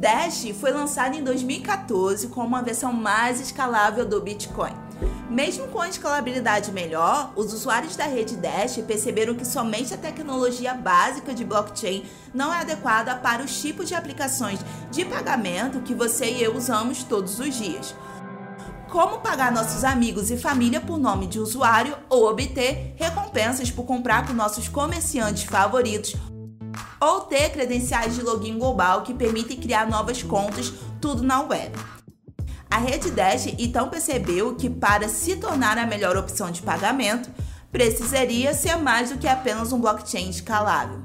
Dash foi lançado em 2014 como uma versão mais escalável do Bitcoin. Mesmo com a escalabilidade melhor, os usuários da rede Dash perceberam que somente a tecnologia básica de blockchain não é adequada para os tipos de aplicações de pagamento que você e eu usamos todos os dias. Como pagar nossos amigos e família por nome de usuário ou obter recompensas por comprar com nossos comerciantes favoritos ou ter credenciais de login global que permitem criar novas contas, tudo na web. A rede Dash então percebeu que para se tornar a melhor opção de pagamento, precisaria ser mais do que apenas um blockchain escalável.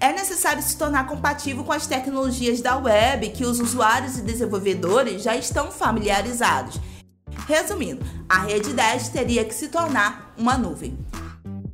É necessário se tornar compatível com as tecnologias da web que os usuários e desenvolvedores já estão familiarizados. Resumindo, a rede Dash teria que se tornar uma nuvem.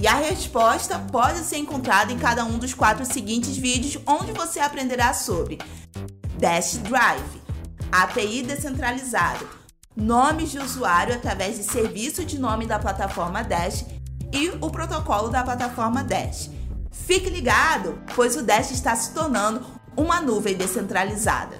E a resposta pode ser encontrada em cada um dos quatro seguintes vídeos, onde você aprenderá sobre Dash Drive, API descentralizado, nomes de usuário através de serviço de nome da plataforma Dash e o protocolo da plataforma Dash. Fique ligado, pois o Dash está se tornando uma nuvem descentralizada.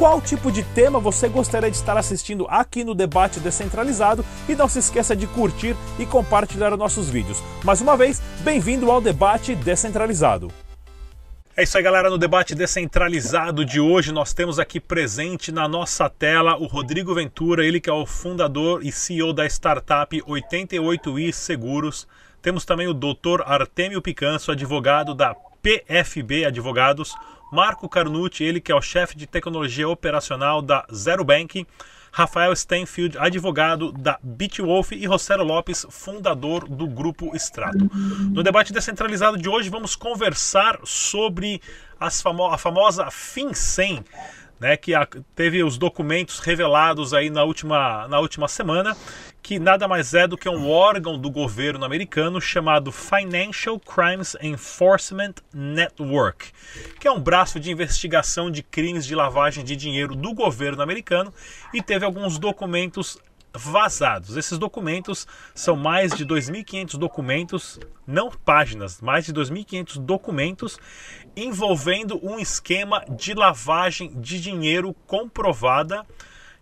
qual tipo de tema você gostaria de estar assistindo aqui no Debate Descentralizado e não se esqueça de curtir e compartilhar nossos vídeos. Mais uma vez, bem-vindo ao Debate Descentralizado. É isso aí, galera. No debate descentralizado de hoje, nós temos aqui presente na nossa tela o Rodrigo Ventura, ele que é o fundador e CEO da startup 88i Seguros. Temos também o Dr. Artemio Picanso, advogado da PFB Advogados, Marco Carnucci, ele que é o chefe de tecnologia operacional da Zero Bank, Rafael Stenfield, advogado da Bitwolf. E Rosero Lopes, fundador do Grupo Strato. No debate descentralizado de hoje vamos conversar sobre famo a famosa FinCEN, né, que teve os documentos revelados aí na última, na última semana, que nada mais é do que um órgão do governo americano chamado Financial Crimes Enforcement Network, que é um braço de investigação de crimes de lavagem de dinheiro do governo americano e teve alguns documentos vazados. Esses documentos são mais de 2.500 documentos, não páginas, mais de 2.500 documentos envolvendo um esquema de lavagem de dinheiro comprovada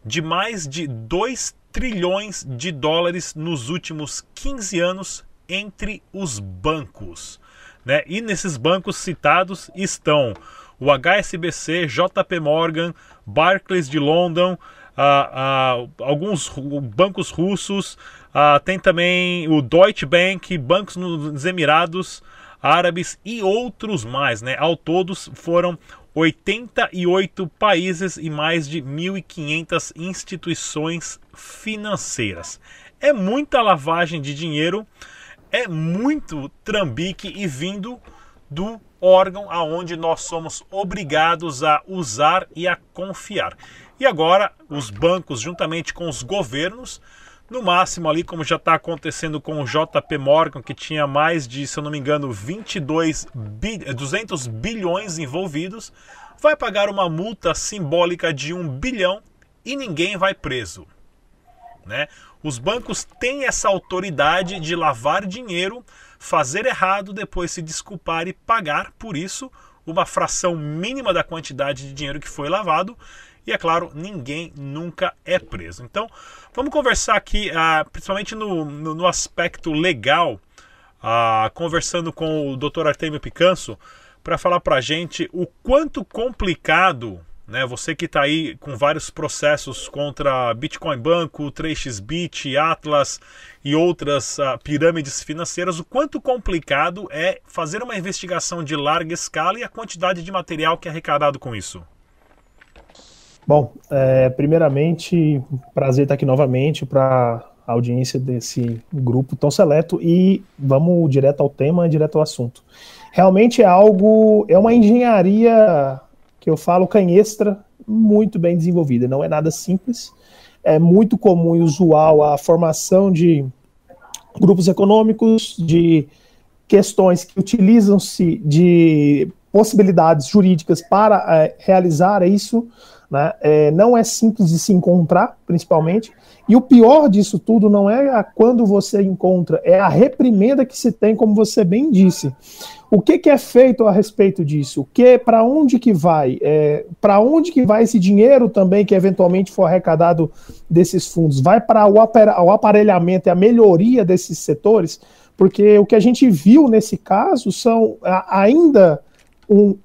de mais de 2 trilhões de dólares nos últimos 15 anos entre os bancos. Né? E nesses bancos citados estão o HSBC, JP Morgan, Barclays de London, alguns bancos russos, tem também o Deutsche Bank, bancos nos Emirados Árabes e outros mais. Né? Ao todos foram 88 países e mais de 1.500 instituições financeiras. É muita lavagem de dinheiro, é muito trambique e vindo do órgão aonde nós somos obrigados a usar e a confiar. E agora os bancos, juntamente com os governos, no máximo ali, como já está acontecendo com o JP Morgan, que tinha mais de, se eu não me engano, 22 bi 200 bilhões envolvidos, vai pagar uma multa simbólica de 1 bilhão e ninguém vai preso. Né? Os bancos têm essa autoridade de lavar dinheiro, fazer errado, depois se desculpar e pagar por isso uma fração mínima da quantidade de dinheiro que foi lavado. E é claro, ninguém nunca é preso. Então, vamos conversar aqui, uh, principalmente no, no, no, aspecto legal, uh, conversando com o Dr. Artemio Picanso, para falar para a gente o quanto complicado né? Você que está aí com vários processos contra Bitcoin Banco, 3xBit, Atlas e outras uh, pirâmides financeiras, o quanto complicado é fazer uma investigação de larga escala e a quantidade de material que é arrecadado com isso? Bom, é, primeiramente, prazer estar aqui novamente para a audiência desse grupo tão seleto e vamos direto ao tema, direto ao assunto. Realmente é algo, é uma engenharia que eu falo canhestra muito bem desenvolvida. Não é nada simples. É muito comum e usual a formação de grupos econômicos, de questões que utilizam-se de possibilidades jurídicas para é, realizar isso. Né? É, não é simples de se encontrar, principalmente. E o pior disso tudo não é a quando você encontra, é a reprimenda que se tem, como você bem disse. O que, que é feito a respeito disso? O que, para onde que vai? É, para onde que vai esse dinheiro também que eventualmente for arrecadado desses fundos? Vai para o, o aparelhamento e a melhoria desses setores? Porque o que a gente viu nesse caso são ainda um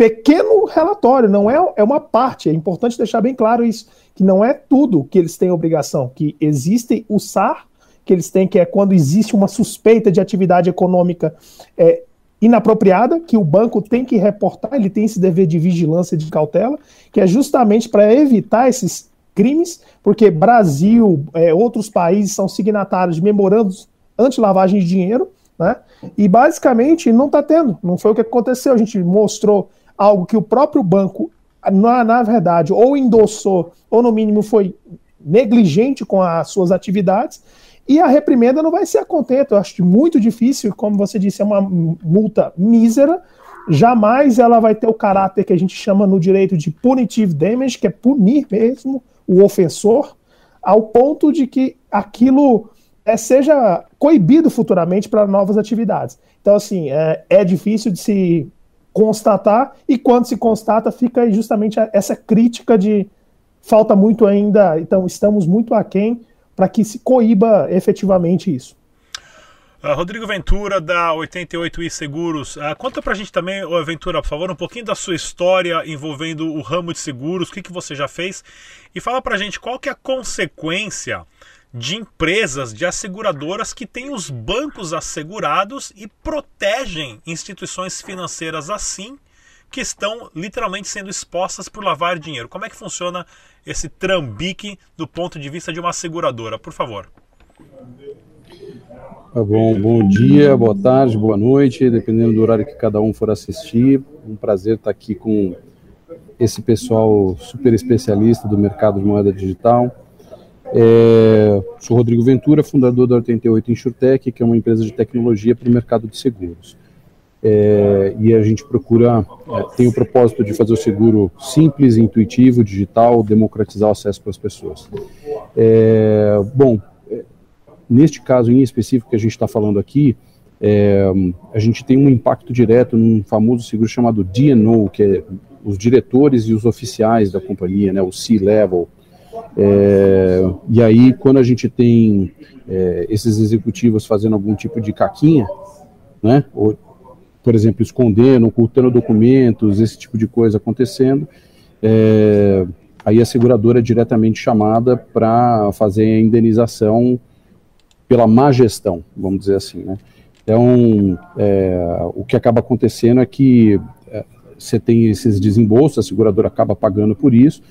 pequeno relatório, não é, é uma parte. É importante deixar bem claro isso, que não é tudo que eles têm obrigação, que existe o SAR que eles têm, que é quando existe uma suspeita de atividade econômica é, inapropriada, que o banco tem que reportar, ele tem esse dever de vigilância de cautela, que é justamente para evitar esses crimes, porque Brasil, é, outros países são signatários de memorandos anti-lavagem de dinheiro, né? E basicamente não está tendo, não foi o que aconteceu. A gente mostrou algo que o próprio banco, na, na verdade, ou endossou, ou no mínimo foi negligente com as suas atividades, e a reprimenda não vai ser a contento. Eu acho muito difícil, como você disse, é uma multa mísera. Jamais ela vai ter o caráter que a gente chama no direito de punitive damage, que é punir mesmo o ofensor, ao ponto de que aquilo é, seja coibido futuramente para novas atividades. Então, assim, é, é difícil de se constatar, e quando se constata, fica justamente essa crítica de falta muito ainda, então estamos muito aquém para que se coíba efetivamente isso. Uh, Rodrigo Ventura, da 88i Seguros. Uh, conta pra gente também, uh, Ventura, por favor, um pouquinho da sua história envolvendo o ramo de seguros, o que, que você já fez, e fala pra gente qual que é a consequência de empresas, de asseguradoras que têm os bancos assegurados e protegem instituições financeiras assim, que estão literalmente sendo expostas por lavar dinheiro. Como é que funciona esse trambique do ponto de vista de uma seguradora? Por favor. Tá bom, bom dia, boa tarde, boa noite, dependendo do horário que cada um for assistir. Um prazer estar aqui com esse pessoal super especialista do mercado de moeda digital. É, sou Rodrigo Ventura, fundador da 88 InsurTech, que é uma empresa de tecnologia para o mercado de seguros. É, e a gente procura, é, tem o propósito de fazer o seguro simples, intuitivo, digital, democratizar o acesso para as pessoas. É, bom, é, neste caso em específico que a gente está falando aqui, é, a gente tem um impacto direto num famoso seguro chamado DNO, que é os diretores e os oficiais da companhia, né, o C-Level. É, e aí, quando a gente tem esses executivos fazendo algum tipo de caquinha, né, ou por exemplo, escondendo, ocultando documentos, esse tipo de coisa acontecendo, é, aí a seguradora é diretamente chamada para fazer a indenização pela má gestão, vamos dizer assim, né? Então, é, o que acaba acontecendo é que é, você tem esses desembolsos, a seguradora acaba pagando por isso,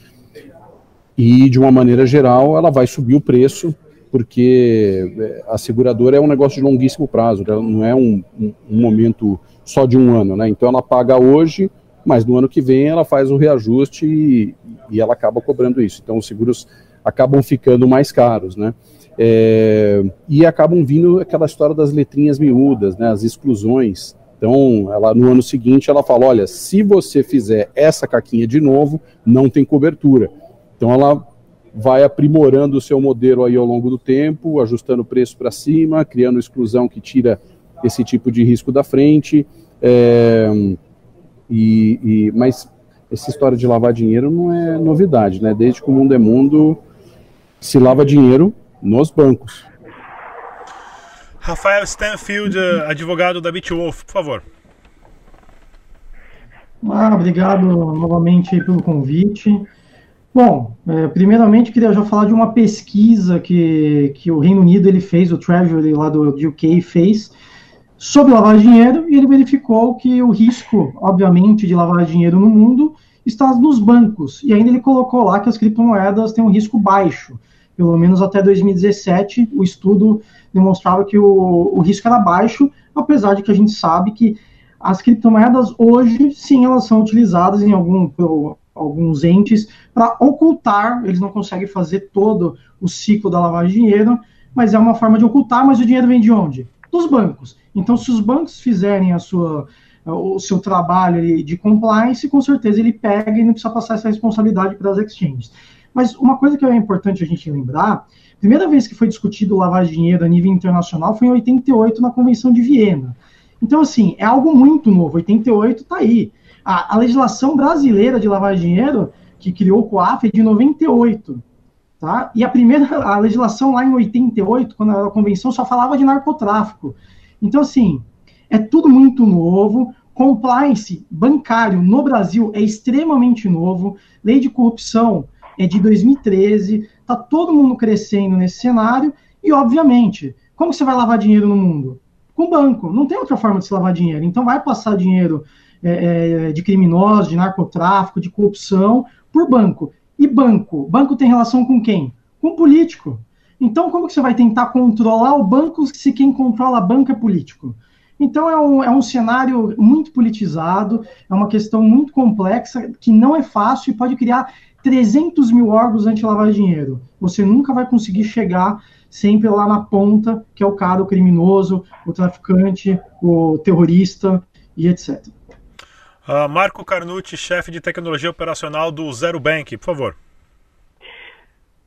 e de uma maneira geral ela vai subir o preço porque é, a seguradora é um negócio de longuíssimo prazo, não é um, um, um momento só de um ano, né? Então ela paga hoje, mas no ano que vem ela faz o reajuste e, e ela acaba cobrando isso. Então os seguros acabam ficando mais caros, né? É, e acabam vindo aquela história das letrinhas miúdas, né? As exclusões. Então, ela no ano seguinte ela fala, olha, se você fizer essa caquinha de novo, não tem cobertura. Então ela vai aprimorando o seu modelo aí ao longo do tempo, ajustando o preço para cima, criando exclusão que tira esse tipo de risco da frente. É, e, e, mas essa história de lavar dinheiro não é novidade, né? Desde que o mundo é mundo, se lava dinheiro nos bancos. Rafael Stanfield, advogado da Bitwolf, por favor. Ah, obrigado novamente pelo convite. Bom, é, primeiramente queria já falar de uma pesquisa que, que o Reino Unido ele fez, o Treasury lá do UK fez, sobre lavar dinheiro, e ele verificou que o risco, obviamente, de lavar dinheiro no mundo está nos bancos. E ainda ele colocou lá que as criptomoedas têm um risco baixo. Pelo menos até 2017, o estudo demonstrava que o, o risco era baixo, apesar de que a gente sabe que as criptomoedas hoje, sim, elas são utilizadas em algum, alguns entes para ocultar, eles não conseguem fazer todo o ciclo da lavagem de dinheiro, mas é uma forma de ocultar, mas o dinheiro vem de onde? Dos bancos. Então, se os bancos fizerem a sua, o seu trabalho de compliance, com certeza ele pega e não precisa passar essa responsabilidade para as exchanges. Mas uma coisa que é importante a gente lembrar, primeira vez que foi discutido lavagem de dinheiro a nível internacional foi em 88 na Convenção de Viena. Então, assim, é algo muito novo. 88 está aí. A, a, legislação brasileira de de dinheiro, que criou o COAF, é de 98. Tá? E a primeira, a legislação lá em 88, quando a convenção, só falava de narcotráfico. Então, assim, é tudo muito novo. Compliance bancário no Brasil é extremamente novo. Lei de corrupção é de 2013. Está todo mundo crescendo nesse cenário. E, obviamente, como você vai lavar dinheiro no mundo? com banco. Não tem outra forma de se lavar dinheiro. Então vai passar dinheiro é, é, de criminosos, de narcotráfico, de corrupção por banco. E banco? Banco tem relação com quem? Com político. Então, como que você vai tentar controlar o banco se quem controla a banca é político? Então, é um, é um cenário muito politizado, é uma questão muito complexa, que não é fácil e pode criar 300 mil órgãos anti-lavar dinheiro. Você nunca vai conseguir chegar sempre lá na ponta, que é o cara, o criminoso, o traficante, o terrorista e etc. Uh, Marco Carnucci, chefe de tecnologia operacional do Zero Bank, por favor.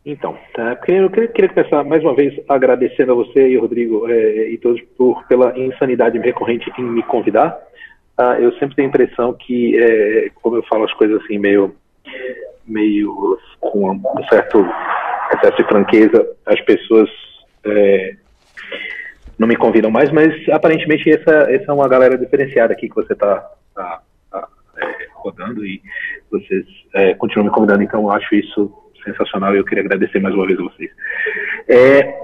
Então, tá, eu queria, começar mais uma vez agradecendo a você e Rodrigo é, e todos por, pela insanidade recorrente em me convidar. Uh, eu sempre tenho a impressão que, é, como eu falo as coisas assim, meio, meio com um certo excesso de franqueza, as pessoas é, não me convidam mais, mas aparentemente essa, essa é uma galera diferenciada aqui que você está tá, tá, rodando e vocês é, continuam me convidando, então eu acho isso sensacional e eu queria agradecer mais uma vez a vocês. É,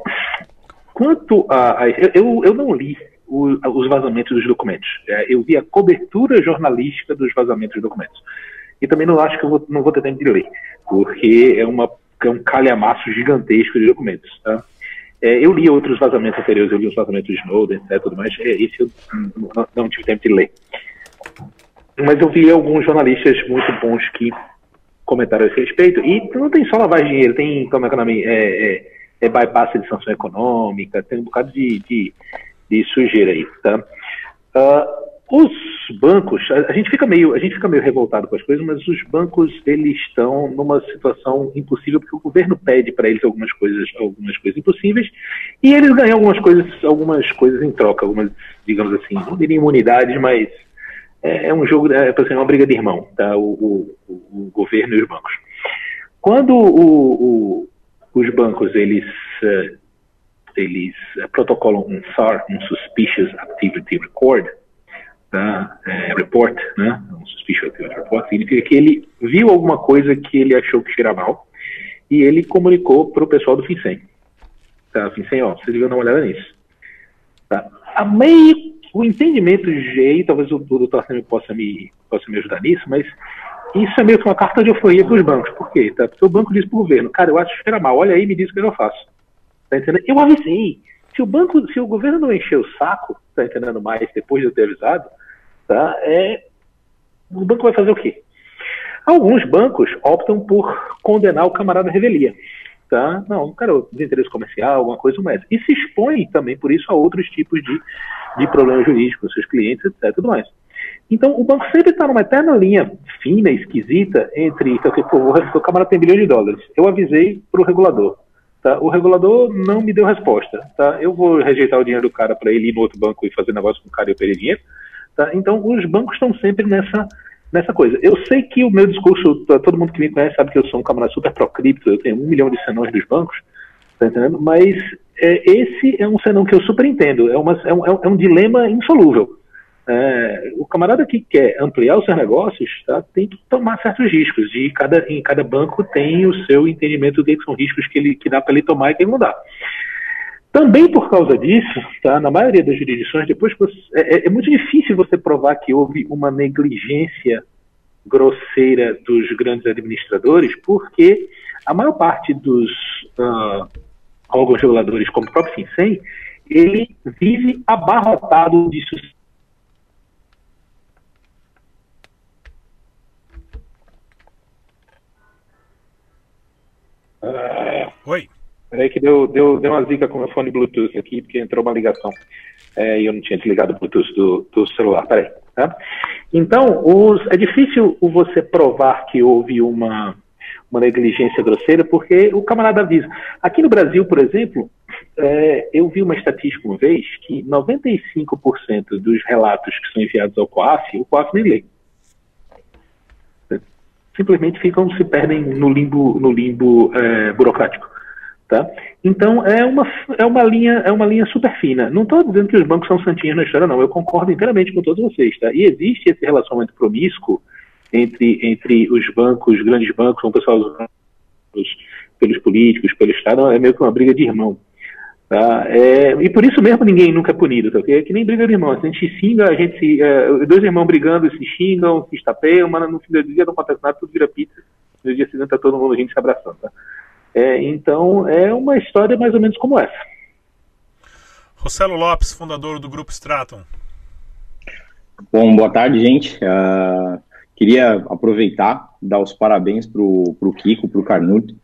quanto a. a eu, eu não li o, os vazamentos dos documentos, é, eu vi a cobertura jornalística dos vazamentos dos documentos. E também não acho que eu vou, não vou ter tempo de ler, porque é uma é um calhamaço gigantesco de documentos. Tá? É, eu li outros vazamentos anteriores, eu li os vazamentos de Snowden, etc, tudo mais. É, esse eu não, não, tive tempo de ler. Mas eu vi alguns jornalistas muito bons que comentaram a esse respeito. E não tem só lavagem de dinheiro, tem, como é que é nome? É, é, é bypass de sanção econômica, tem um bocado de, de, de sujeira aí, tá? Uh, os bancos, a, gente fica meio, a gente fica meio revoltado com as coisas, mas os bancos eles estão numa situação impossível porque o governo pede para eles algumas coisas, algumas coisas impossíveis, e eles ganham algumas coisas, algumas coisas em troca, algumas, digamos assim, não diria imunidades, mas é, é um jogo, é, é uma briga de irmão, tá? O, o, o governo e os bancos. Quando o, os bancos eles uh, eles protocolam um SAR, um Suspicious Activity Record, tá? é, report, né? um suspicious report, significa que ele viu alguma coisa que ele achou que cheira mal e ele comunicou para o pessoal do FinCEN. Tá, FinCEN, ó, vocês deviam dar uma olhada nisso. Tá? A meio, o entendimento de aí, talvez o, o doutor possa me, possa me ajudar nisso, mas isso é meio que uma carta de euforia para os bancos. Por quê? Tá? Porque o banco diz para o governo, cara, eu acho que cheira mal, olha aí me diz o que eu faço. Tá entendendo? Eu avisei. Se o banco, se o governo não encher o saco, tá entendendo mais depois de eu ter avisado, tá? É, o banco vai fazer o quê? Alguns bancos optam por condenar o camarada revelia. Tá? Não, cara, desinteresse comercial, alguma coisa mais. E se expõe também, por isso, a outros tipos de, de problemas jurídicos, seus clientes, etc. Tudo mais. Então, o banco sempre está numa eterna linha fina, esquisita, entre. Então, pô, o camarada tem bilhão de dólares. Eu avisei para o regulador. Tá? O regulador não me deu resposta. Tá? Eu vou rejeitar o dinheiro do cara para ele ir no outro banco e fazer negócio com o cara e eu perder dinheiro. Tá? Então, os bancos estão sempre nessa, nessa coisa. Eu sei que o meu discurso, todo mundo que me conhece sabe que eu sou um camarada super pró-cripto, eu tenho um milhão de senões dos bancos, tá entendendo? Mas é, esse é um senão que eu super entendo. É, uma, é, um, é um dilema insolúvel. É, o camarada que quer ampliar os seus negócios tá, tem que tomar certos riscos e cada, em cada banco tem o seu entendimento de que são riscos que, ele, que dá para ele tomar e que ele não dá. Também por causa disso, tá, na maioria das jurisdições, depois você, é, é, é, muito difícil você provar que houve uma negligência grosseira dos grandes administradores, porque a maior parte dos uh, órgãos reguladores, como o próprio FinCEN, ele vive abarrotado de Oi. Peraí que deu, deu, deu uma zica com o meu fone Bluetooth aqui, porque entrou uma ligação. É, e eu não tinha desligado o Bluetooth do, do celular. Peraí. Tá? Então, os, é difícil você provar que houve uma, uma negligência grosseira, porque o camarada avisa. Aqui no Brasil, por exemplo, é, eu vi uma estatística uma vez que 95% dos relatos que são enviados ao COAF, o COAF nem lê simplesmente ficam, se perdem no limbo, no limbo é, burocrático. Tá? Então é uma, é uma linha é uma linha super fina. Não estou dizendo que os bancos são santinhos na história, não. Eu concordo inteiramente com todos vocês. Tá? E existe esse relacionamento promíscuo entre, entre os bancos, os grandes bancos, o pessoal pelos políticos, pelo Estado, é meio que uma briga de irmão. Tá? É, e por isso mesmo ninguém nunca é punido, tá? é que nem briga de irmão. A gente se xinga, a gente se, é, dois irmãos brigando, se xingam, se estapeiam, mas no fim do dia não acontece nada, tudo vira pizza. No dia seguinte tá todo mundo a gente se abraçando. Tá? É, então é uma história mais ou menos como essa. Rossello Lopes, fundador do Grupo Straton. Bom, boa tarde, gente. Uh, queria aproveitar, dar os parabéns pro, pro Kiko, pro Carnuto.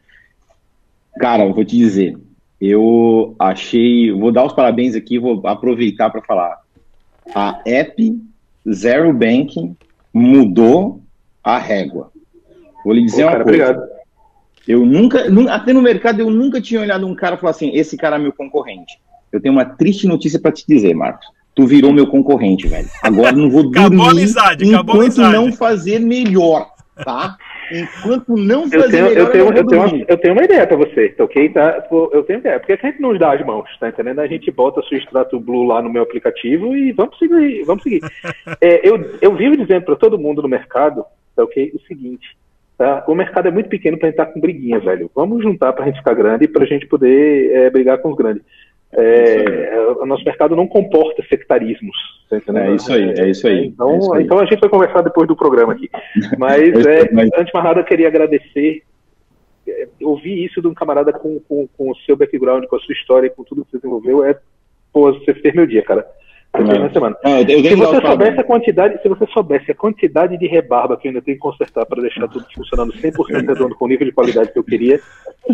Cara, eu vou te dizer, eu achei, vou dar os parabéns aqui, vou aproveitar para falar. A app Zero Banking mudou a régua. Vou lhe dizer Pô, uma coisa. Obrigado. Eu nunca, até no mercado, eu nunca tinha olhado um cara e falar assim: esse cara é meu concorrente. Eu tenho uma triste notícia para te dizer, Marcos. Tu virou meu concorrente, velho. Agora não vou dormir acabou a amizade, enquanto amizade. não fazer melhor, tá? Enquanto não fazer eu tenho, melhor, eu tenho, eu, tenho uma, eu tenho uma ideia para você, tá ok? Tá? Eu tenho ideia. Porque a gente não dá as mãos, tá entendendo? A gente bota o extrato blue lá no meu aplicativo e vamos seguir. Vamos seguir. é, eu, eu vivo dizendo para todo mundo no mercado, tá ok? O seguinte. Tá? O mercado é muito pequeno para gente estar tá com briguinha, velho. Vamos juntar para a gente ficar grande e para a gente poder é, brigar com os grandes. É, o nosso mercado não comporta sectarismos. Tá é isso aí, é isso aí. Então, é isso aí. então a gente vai conversar depois do programa aqui. Mas, é, mas... antes de mais nada, eu queria agradecer. É, ouvir isso de um camarada com, com, com, o seu background, com a sua história, com tudo que você desenvolveu, é, pô, você fez meu dia, cara. Semana. É, eu, eu se você soubesse a quantidade, se você soubesse a quantidade de rebarba que eu ainda tenho que consertar para deixar tudo funcionando 100% redondo com o nível de qualidade que eu queria,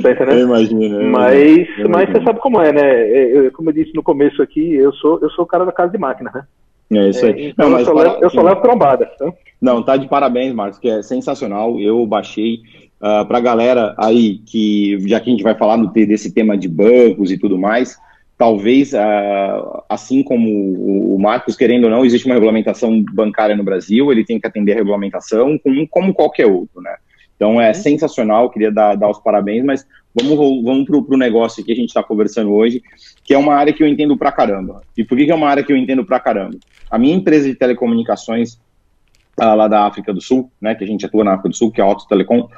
tá entendendo? Eu imagino. Eu mas, eu mas você sabe como é, né? É, eu, como eu disse no começo aqui, eu sou, eu sou o cara da casa de máquina, né? É isso aí. É, então não, eu, só para... levo, eu só levo trombada. Tá? Não, tá de parabéns, Marcos, que é sensacional. Eu baixei uh, ah, para a galera aí que, já que a gente vai falar no, desse tema de bancos e tudo mais, talvez, uh, assim como o Marcos, querendo ou não, existe uma regulamentação bancária no Brasil, ele tem que atender a regulamentação como, como qualquer outro, né? Então é uhum. sensacional, queria dar, dar os parabéns, mas vamos, vamos para o negócio que a gente está conversando hoje, que é uma área que eu entendo pra caramba. E por que, que é uma área que eu entendo pra caramba? A minha empresa de telecomunicações uh, lá da África do Sul, né, que a gente atua na África do Sul, que é a Auto Telecom,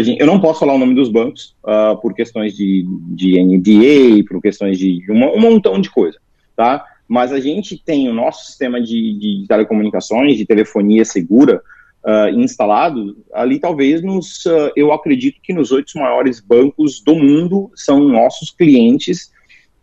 Gente, eu não posso falar o nome dos bancos uh, por questões de, de NDA, por questões de um montão de coisa, tá? Mas a gente tem o nosso sistema de, de telecomunicações, de telefonia segura uh, instalado ali, talvez nos, uh, eu acredito que nos oito maiores bancos do mundo são nossos clientes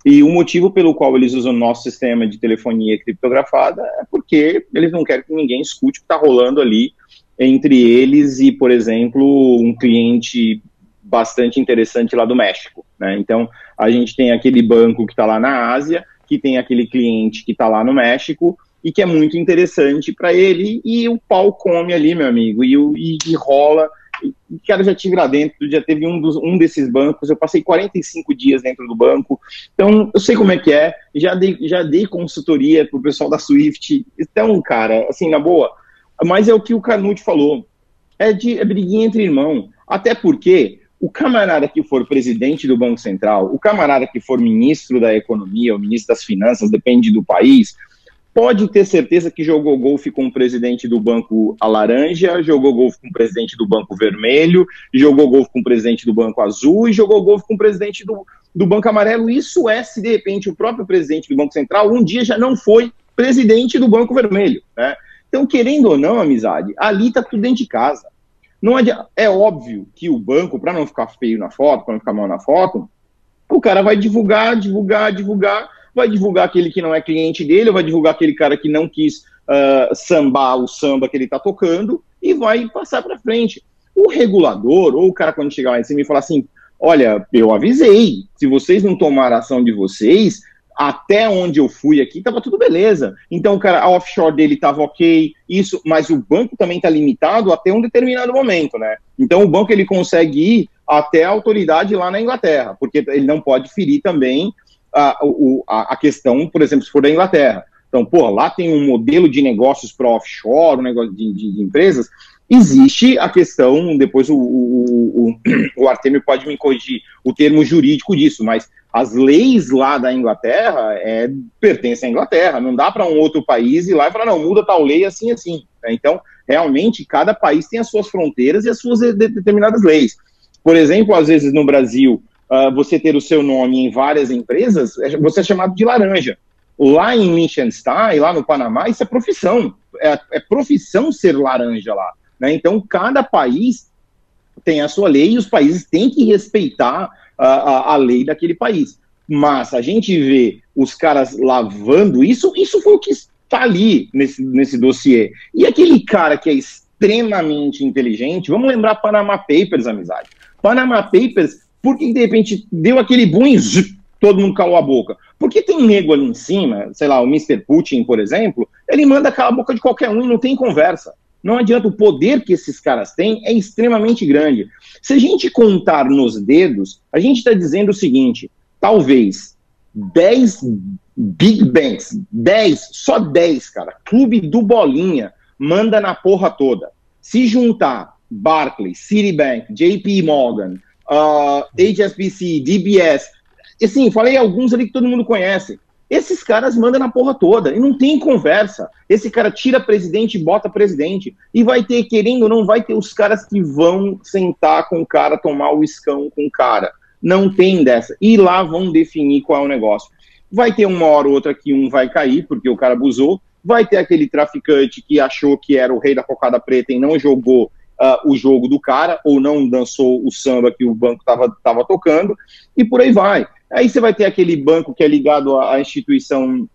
e o motivo pelo qual eles usam nosso sistema de telefonia criptografada é porque eles não querem que ninguém escute o que está rolando ali entre eles e, por exemplo, um cliente bastante interessante lá do México. Né? Então, a gente tem aquele banco que está lá na Ásia, que tem aquele cliente que está lá no México, e que é muito interessante para ele, e o pau come ali, meu amigo, e, e, e rola. E, cara, já tive lá dentro, já teve um, dos, um desses bancos, eu passei 45 dias dentro do banco, então eu sei como é que é, já dei, já dei consultoria pro pessoal da Swift, então, cara, assim, na boa, mas é o que o Canute falou, é de é briguinha entre irmão, até porque o camarada que for presidente do Banco Central, o camarada que for ministro da Economia, ou ministro das Finanças, depende do país, pode ter certeza que jogou golfe com o presidente do Banco Laranja, jogou golfe com o presidente do Banco Vermelho, jogou golfe com o presidente do Banco Azul e jogou golfe com o presidente do, do Banco Amarelo. Isso é se, de repente, o próprio presidente do Banco Central um dia já não foi presidente do Banco Vermelho. Né? Então, querendo ou não, amizade, ali está tudo dentro de casa. Não adianta, é óbvio que o banco, para não ficar feio na foto, para não ficar mal na foto, o cara vai divulgar, divulgar, divulgar, vai divulgar aquele que não é cliente dele, vai divulgar aquele cara que não quis uh, sambar o samba que ele está tocando e vai passar para frente. O regulador, ou o cara quando chegar lá em cima e falar assim, olha, eu avisei, se vocês não tomarem ação de vocês, até onde eu fui aqui, estava tudo beleza. Então, cara, a offshore dele estava ok, isso, mas o banco também está limitado até um determinado momento, né? Então, o banco ele consegue ir até a autoridade lá na Inglaterra, porque ele não pode ferir também a, a, a questão, por exemplo, se for da Inglaterra. Então, pô, lá tem um modelo de negócios para offshore, um negócio de, de, de, empresas. Existe a questão, depois o, o, o, o Artemio pode me corrigir o termo jurídico disso, mas as leis lá da Inglaterra é, pertencem à Inglaterra, não dá para um outro país ir lá e falar, não, muda tal lei assim, assim. Né? Então, realmente, cada país tem as suas fronteiras e as suas determinadas leis. Por exemplo, às vezes no Brasil, uh, você ter o seu nome em várias empresas, é, você é chamado de laranja. Lá em Liechtenstein, lá no Panamá, isso é profissão. É, é profissão ser laranja lá. Né? Então, cada país tem a sua lei e os países têm que respeitar a, a, lei daquele país. Mas a gente vê os caras lavando isso, isso foi o que está ali nesse, nesse dossiê. E aquele cara que é extremamente inteligente, vamos lembrar Panama Papers, amizade. Panama Papers, porque de repente deu aquele boom e todo mundo calou a boca? Porque tem nego ali em cima, sei lá, o Mr. Putin, por exemplo, ele manda calar a boca de qualquer um e não tem conversa. Não adianta, o poder que esses caras têm é extremamente grande. Se a gente contar nos dedos, a gente está dizendo o seguinte: talvez 10 Big Banks, 10, só 10, cara, clube do Bolinha, manda na porra toda. Se juntar Barclays, Citibank, JP Morgan, uh, HSBC, DBS, assim, falei alguns ali que todo mundo conhece. Esses caras mandam na porra toda e não tem conversa. Esse cara tira presidente e bota presidente. E vai ter, querendo ou não, vai ter os caras que vão sentar com o cara, tomar o escão com o cara. Não tem dessa. E lá vão definir qual é o negócio. Vai ter uma hora ou outra que um vai cair, porque o cara abusou. Vai ter aquele traficante que achou que era o rei da cocada preta e não jogou uh, o jogo do cara, ou não dançou o samba que o banco estava tocando, e por aí vai. Aí você vai ter aquele banco que é ligado à instituição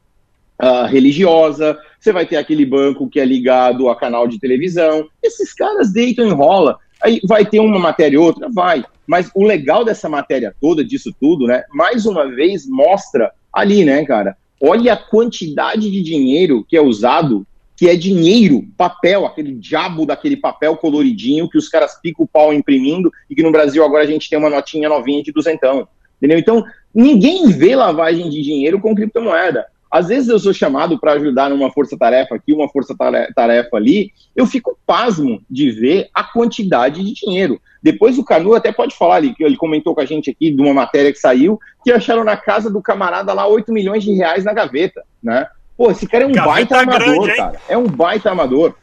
uh, religiosa, você vai ter aquele banco que é ligado a canal de televisão. Esses caras deitam e enrola. Aí vai ter uma matéria e outra? Vai. Mas o legal dessa matéria toda, disso tudo, né? Mais uma vez mostra ali, né, cara? Olha a quantidade de dinheiro que é usado, que é dinheiro, papel, aquele diabo daquele papel coloridinho que os caras picam o pau imprimindo e que no Brasil agora a gente tem uma notinha novinha de duzentão. Entendeu? Então, ninguém vê lavagem de dinheiro com criptomoeda. Às vezes eu sou chamado para ajudar numa força-tarefa aqui, uma força-tarefa ali, eu fico pasmo de ver a quantidade de dinheiro. Depois o Canu até pode falar ali, que ele comentou com a gente aqui de uma matéria que saiu, que acharam na casa do camarada lá 8 milhões de reais na gaveta, né? Pô, esse cara é um gaveta baita amador, cara. É um baita amador.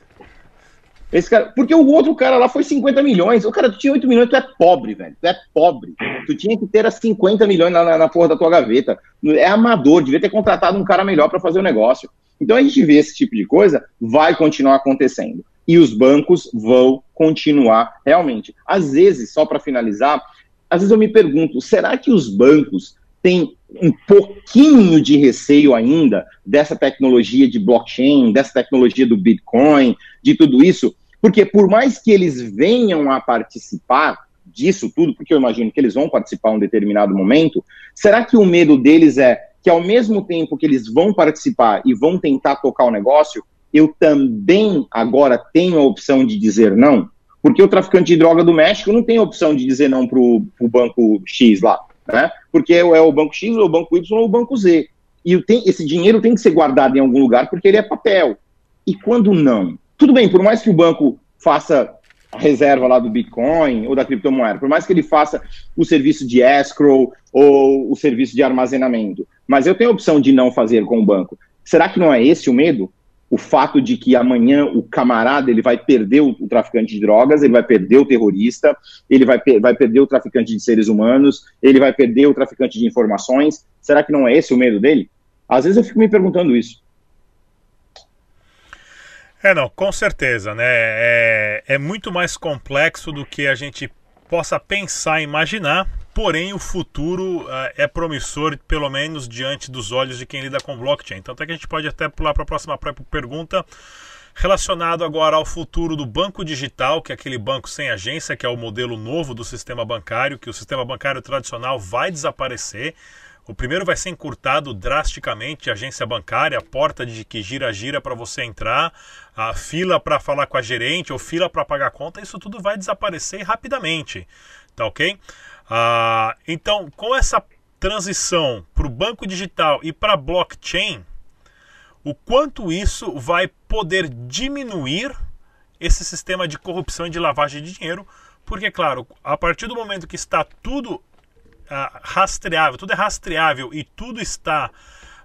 Esse cara, porque o outro cara lá foi 50 milhões. O cara, tu tinha 8 milhões, tu é pobre, velho. Tu é pobre. Tu tinha que ter as 50 milhões na, na, na porra da tua gaveta. É amador, devia ter contratado um cara melhor para fazer o negócio. Então a gente vê esse tipo de coisa, vai continuar acontecendo. E os bancos vão continuar realmente. Às vezes, só para finalizar, às vezes eu me pergunto, será que os bancos têm um pouquinho de receio ainda dessa tecnologia de blockchain, dessa tecnologia do Bitcoin, de tudo isso? Porque por mais que eles venham a participar disso tudo, porque eu imagino que eles vão participar em um determinado momento, será que o medo deles é que ao mesmo tempo que eles vão participar e vão tentar tocar o negócio, eu também agora tenho a opção de dizer não? Porque o traficante de droga do México não tem a opção de dizer não para o banco X lá, né? Porque é o banco X, ou o banco Y ou o banco Z. E tem, esse dinheiro tem que ser guardado em algum lugar porque ele é papel. E quando não? Tudo bem, por mais que o banco faça a reserva lá do Bitcoin ou da criptomoeda, por mais que ele faça o serviço de escrow ou o serviço de armazenamento, mas eu tenho a opção de não fazer com o banco. Será que não é esse o medo? O fato de que amanhã o camarada ele vai perder o, traficante de drogas, ele vai perder o terrorista, ele vai, vai perder o traficante de seres humanos, ele vai perder o traficante de informações. Será que não é esse o medo dele? Às vezes eu fico me perguntando isso. É, não, com certeza, né? É, é muito mais complexo do que a gente possa pensar e imaginar, porém o futuro uh, é promissor, pelo menos diante dos olhos de quem lida com blockchain. Então, até que a gente pode até pular para a próxima pergunta relacionado agora ao futuro do banco digital, que é aquele banco sem agência, que é o modelo novo do sistema bancário, que o sistema bancário tradicional vai desaparecer. O primeiro vai ser encurtado drasticamente, agência bancária, a porta de que gira gira para você entrar, a fila para falar com a gerente ou fila para pagar conta, isso tudo vai desaparecer rapidamente, tá ok? Ah, então, com essa transição para o banco digital e para blockchain, o quanto isso vai poder diminuir esse sistema de corrupção e de lavagem de dinheiro, porque, claro, a partir do momento que está tudo uh, rastreável, tudo é rastreável e tudo está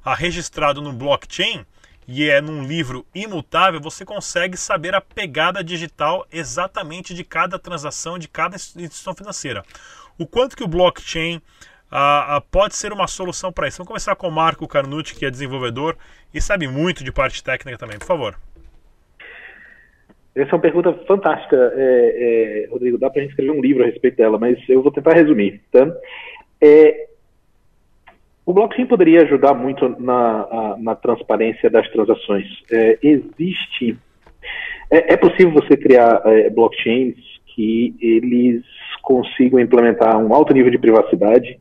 uh, registrado no blockchain e é num livro imutável, você consegue saber a pegada digital exatamente de cada transação, de cada instituição financeira. O quanto que o blockchain uh, pode ser uma solução para isso. Vamos começar com o Marco Carnucci, que é desenvolvedor e sabe muito de parte técnica também. Por favor. Essa é uma pergunta fantástica, é, é, Rodrigo. Dá para a gente escrever um livro a respeito dela, mas eu vou tentar resumir. Tá? É, o blockchain poderia ajudar muito na, a, na transparência das transações. É, existe. É, é, possível você criar é, blockchains que eles consigam implementar um alto nível de privacidade,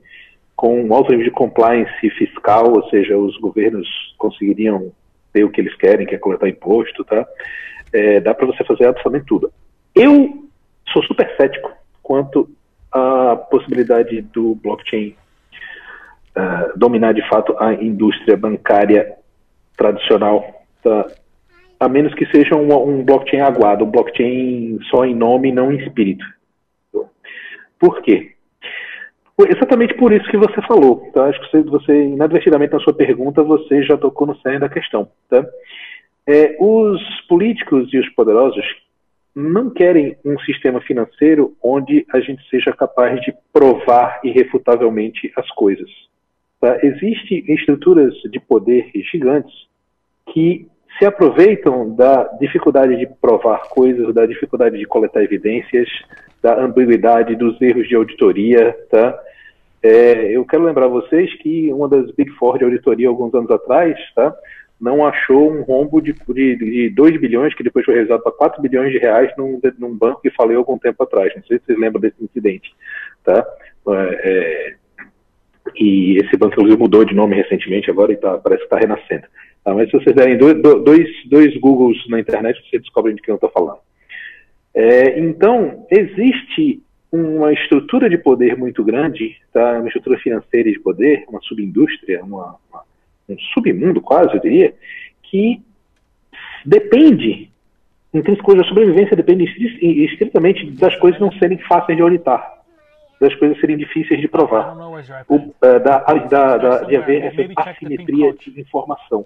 com um alto nível de compliance fiscal, ou seja, os governos conseguiriam ter o que eles querem, que é coletar imposto, tá? É, dá para você fazer absolutamente tudo. Eu sou super cético quanto a possibilidade do blockchain uh, dominar de fato a indústria bancária tradicional, tá? a menos que seja um, um, blockchain aguado, um blockchain só em nome, não em espírito. Por quê? Exatamente por isso que você falou. Tá? Acho que você, inadvertidamente na sua pergunta, você já tocou no cerne da questão. Tá? É, os políticos e os poderosos não querem um sistema financeiro onde a gente seja capaz de provar irrefutavelmente as coisas. Tá? Existem estruturas de poder gigantes que se aproveitam da dificuldade de provar coisas, da dificuldade de coletar evidências, da ambiguidade, dos erros de auditoria. Tá? É, eu quero lembrar vocês que uma das Big Four de auditoria alguns anos atrás tá, não achou um rombo de, de, de 2 bilhões, que depois foi realizado para 4 bilhões de reais num, num banco que falei algum tempo atrás. Não sei se vocês lembram desse incidente. Tá? É, é e esse banco, inclusive, mudou de nome recentemente agora e tá, parece que está renascendo. Tá? Mas se vocês derem dois, dois, dois Googles na internet, vocês descobrem de quem eu estou falando. É, então, existe uma estrutura de poder muito grande, tá? uma estrutura financeira de poder, uma subindústria, uma, uma um submundo quase, eu diria, que depende, cuja sobrevivência depende estritamente das coisas não serem fáceis de auditar, das coisas serem difíceis de provar, o, uh, da, da, da, de haver essa assimetria de informação.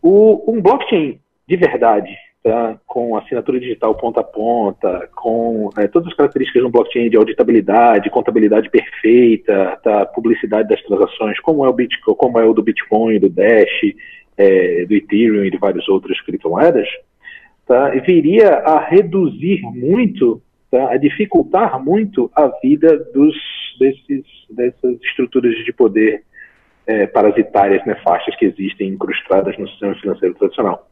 O, um blockchain de verdade, tá, com assinatura digital ponta a ponta, com é, todas as características um blockchain de auditabilidade, contabilidade perfeita, tá, publicidade das transações, como é o Bitcoin, como é o do Bitcoin, do Dash, é, do Ethereum e de várias outras criptomoedas, tá, viria a reduzir muito, tá, a dificultar muito a vida dos, desses, dessas estruturas de poder é, parasitárias nefastas que existem incrustadas no sistema financeiro tradicional.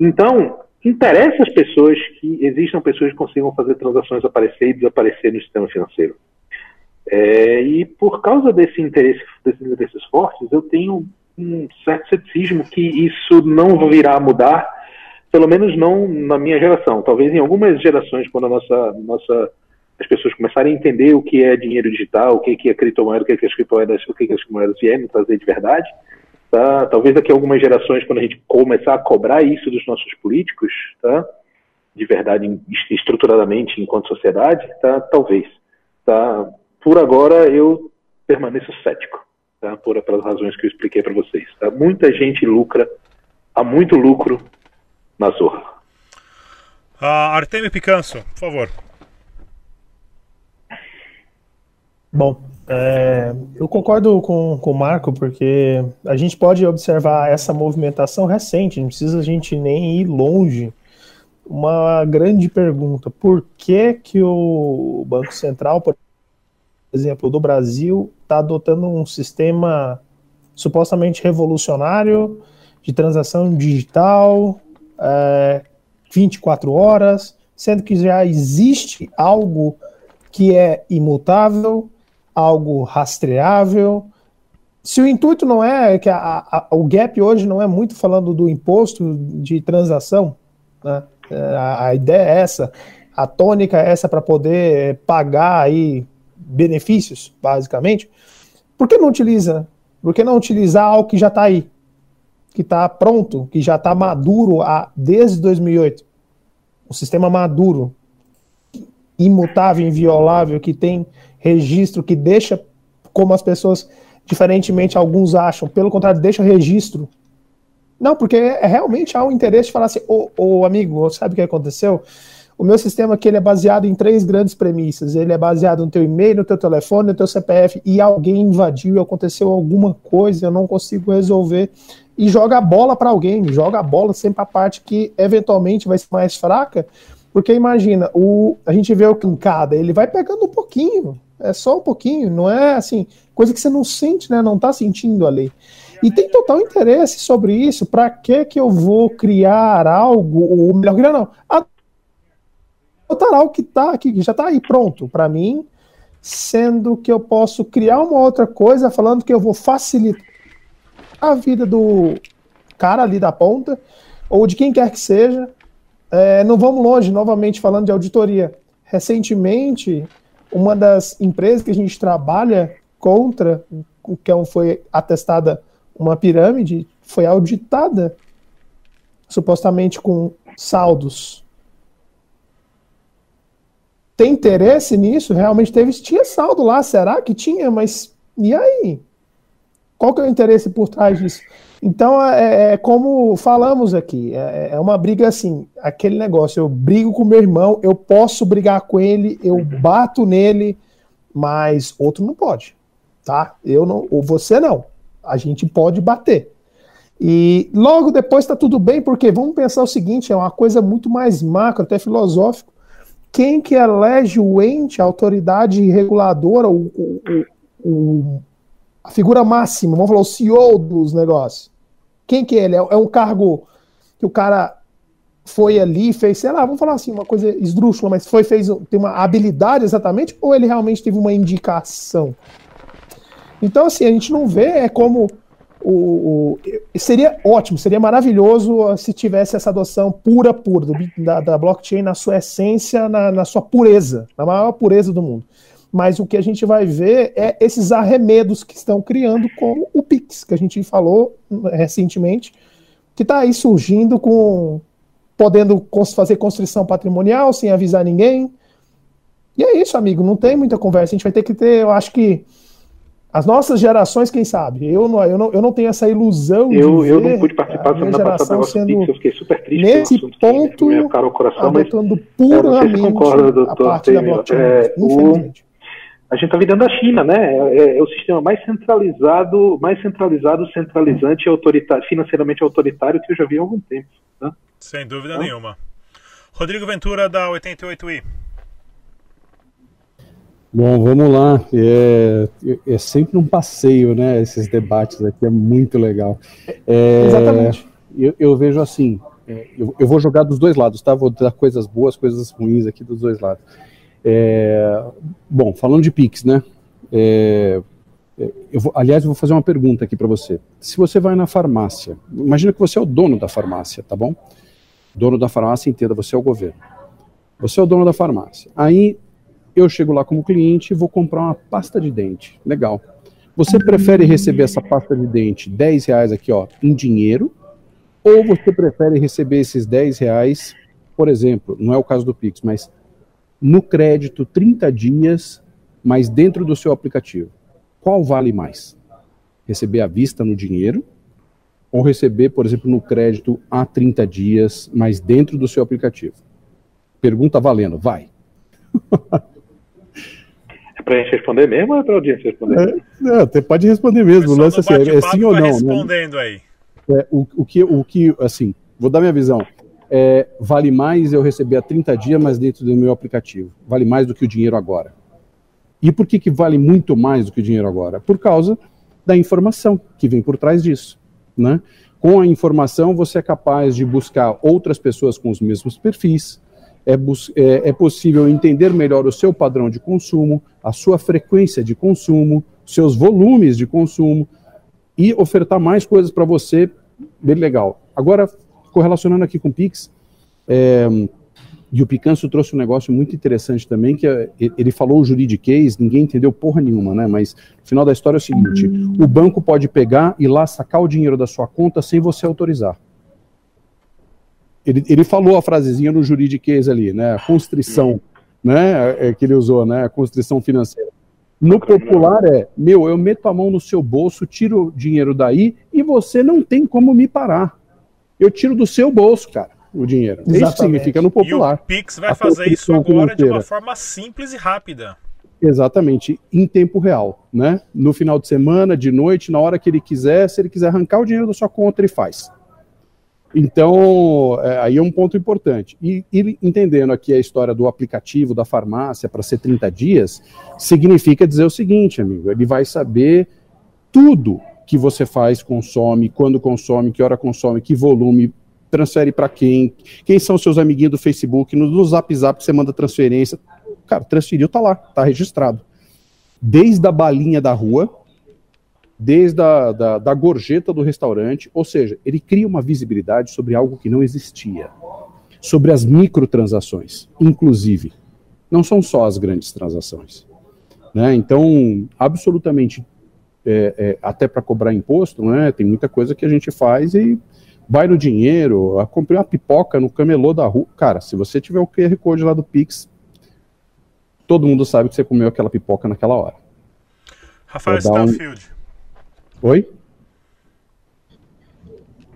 Então, interessa as pessoas que existam pessoas que consigam fazer transações aparecer e desaparecer no sistema financeiro. É, e por causa desse interesse, desses interesses fortes, eu tenho um certo ceticismo que isso não virá a mudar, pelo menos não na minha geração. Talvez em algumas gerações, quando a nossa, nossa as pessoas começarem a entender o que é dinheiro digital, o que é criptomoeda, o que é as criptomoedas, o que, é as criptomoedas vierem trazer de verdade, tá? Talvez daqui a algumas gerações, quando a gente começar a cobrar isso dos nossos políticos, tá? De verdade, estruturadamente, enquanto sociedade, tá? Talvez, tá? Por agora, eu permaneço cético, tá? Por, pelas razões que eu expliquei para vocês, tá? Muita gente lucra, há muito lucro na Zorra. Uh, Artemio Picanso, por favor. Bom, é, eu concordo com, com o Marco, porque a gente pode observar essa movimentação recente, não precisa a gente nem ir longe. Uma grande pergunta: por que, que o Banco Central, por exemplo, do Brasil, está adotando um sistema supostamente revolucionário de transação digital, é, 24 horas, sendo que já existe algo que é imutável? Algo rastreável. Se o intuito não é que a, a, o gap hoje não é muito falando do imposto de transação, né? É, a, a ideia é essa, a tônica é essa para poder pagar aí benefícios, basicamente. Por que não utiliza? Por que não utilizar algo que já está aí, que está pronto, que já está maduro a, desde 2008? Um sistema maduro, imutável, inviolável, que tem registro, que deixa como as pessoas, diferentemente alguns acham, pelo contrário, deixa registro. Não, porque é, realmente há um interesse de falar assim, ô, ô amigo, sabe o que aconteceu? O meu sistema aqui ele é baseado em três grandes premissas. Ele é baseado no teu e-mail, no teu telefone, no teu CPF, e alguém invadiu, aconteceu alguma coisa, eu não consigo resolver. E joga a bola para alguém, joga a bola sempre a parte que eventualmente vai ser mais fraca, porque imagina, o, a gente vê o quincada, ele vai pegando um pouquinho, é só um pouquinho, não é assim, coisa que você não sente, né? Não está sentindo a lei. E tem total interesse sobre isso. Para que que eu vou criar algo, ou melhor, criar não, adotar algo que tá que já está aí pronto para mim, sendo que eu posso criar uma outra coisa falando que eu vou facilitar a vida do cara ali da ponta, ou de quem quer que seja. É, não vamos longe, novamente falando de auditoria. Recentemente, uma das empresas que a gente trabalha contra, que é foi atestada uma pirâmide, foi auditada, supostamente com saldos. Tem interesse nisso? Realmente teve, tinha saldo lá, será que tinha? Mas e aí? Qual que é o interesse por trás disso? Então, é, é, como falamos aqui, é, é, uma briga assim, aquele negócio, eu brigo com meu irmão, eu posso brigar com ele, eu bato nele, mas outro não pode, tá? Eu não, ou você não, a gente pode bater. E logo depois está tudo bem, porque vamos pensar o seguinte, é uma coisa muito mais macro, até filosófico, quem que elege o ente, a autoridade reguladora, o, o, o a figura máxima, vamos falar o CEO dos negócios. Quem que é ele? É um cargo que o cara foi ali, fez, sei lá, vamos falar assim, uma coisa esdrúxula, mas foi, fez, tem uma habilidade exatamente, ou ele realmente teve uma indicação? Então, assim, a gente não vê, é como o, o seria ótimo, seria maravilhoso se tivesse essa adoção pura, pura, do, da, da blockchain na sua essência, na, na sua pureza, na maior pureza do mundo mas o que a gente vai ver é esses arremedos que estão criando, como o Pix, que a gente falou recentemente, que está aí surgindo com podendo fazer construção patrimonial sem avisar ninguém. E é isso, amigo, não tem muita conversa. A gente vai ter que ter, eu acho que as nossas gerações, quem sabe? Eu não, eu não, eu não tenho essa ilusão eu, de eu não pude participar da semana passada do sendo Pix, eu fiquei super triste nesse ponto, me ao coração, mas, puramente é, concorda, a parte da blockchain, é, infelizmente. O a gente está vivendo da China, né? É, é, o sistema mais centralizado, mais centralizado, centralizante, autoritário, financeiramente autoritário que eu já vi há algum tempo. Né? Sem dúvida então, nenhuma. Rodrigo Ventura da 88i. Bom, vamos lá. É, é, sempre um passeio, né? Esses debates aqui é muito legal. É, Exatamente. Eu, eu, vejo assim. É, eu, eu, vou jogar dos dois lados, tá? Vou dar coisas boas, coisas ruins aqui dos dois lados. É, bom, falando de Pix, né? É, é, eu vou, aliás, eu vou fazer uma pergunta aqui para você. Se você vai na farmácia, imagina que você é o dono da farmácia, tá bom? Dono da farmácia inteira, você é o governo. Você é o dono da farmácia. Aí eu chego lá como cliente e vou comprar uma pasta de dente. Legal. Você prefere receber essa pasta de dente 10 reais aqui, ó, em dinheiro? Ou você prefere receber esses 10 reais, por exemplo, não é o caso do Pix, mas no crédito 30 dias, mas dentro do seu aplicativo? Qual vale mais? Receber à vista no dinheiro ou receber, por exemplo, no crédito a 30 dias, mas dentro do seu aplicativo? Pergunta valendo, vai. É pra gente responder mesmo ou é pra audiência responder? É, você pode responder mesmo. Lance assim, é, é sim ou não. Né? respondendo né? aí. É, o, o, que, o que, assim, vou dar minha visão. É, vale mais eu receber a 30 dias, mas dentro do meu aplicativo. Vale mais do que o dinheiro agora. E por que, que vale muito mais do que o dinheiro agora? Por causa da informação que vem por trás disso. Né? Com a informação, você é capaz de buscar outras pessoas com os mesmos perfis, é, é, é, possível entender melhor o seu padrão de consumo, a sua frequência de consumo, seus volumes de consumo e ofertar mais coisas para você, bem legal. Agora, correlacionando aqui com o Pix, é, e o Picanço trouxe um negócio muito interessante também, que é, ele falou o juridiquês, ninguém entendeu porra nenhuma, né? Mas no final da história é o seguinte: o banco pode pegar e lá sacar o dinheiro da sua conta sem você autorizar. Ele, ele falou a frasezinha no juridiquês ali, né? A constrição, né? É, é, que ele usou, né? A constrição financeira. No popular é, meu, eu meto a mão no seu bolso, tiro o dinheiro daí e você não tem como me parar. Eu tiro do seu bolso, cara o dinheiro. Exatamente. Isso significa no popular. E o Pix vai fazer isso agora financeira. de uma forma simples e rápida. Exatamente, em tempo real, né? No final de semana, de noite, na hora que ele quiser, se ele quiser arrancar o dinheiro da sua conta, ele faz. Então, é, aí é um ponto importante. E ele entendendo aqui a história do aplicativo da farmácia para ser 30 dias, significa dizer o seguinte, amigo, ele vai saber tudo que você faz, consome, quando consome, que hora consome, que volume, transfere para quem, quem são seus amiguinhos do Facebook, no, no Zap Zap você manda transferência. Cara, transferiu, tá lá, tá registrado. Desde a balinha da rua, desde a da, da gorjeta do restaurante, ou seja, ele cria uma visibilidade sobre algo que não existia. Sobre as microtransações, inclusive. Não são só as grandes transações. Né? Então, absolutamente, é, é, até para cobrar imposto, né? tem muita coisa que a gente faz e vai no dinheiro, comprei uma pipoca no camelô da rua. Cara, se você tiver o QR Code lá do Pix, todo mundo sabe que você comeu aquela pipoca naquela hora. Rafael Stanfield. Um... Oi?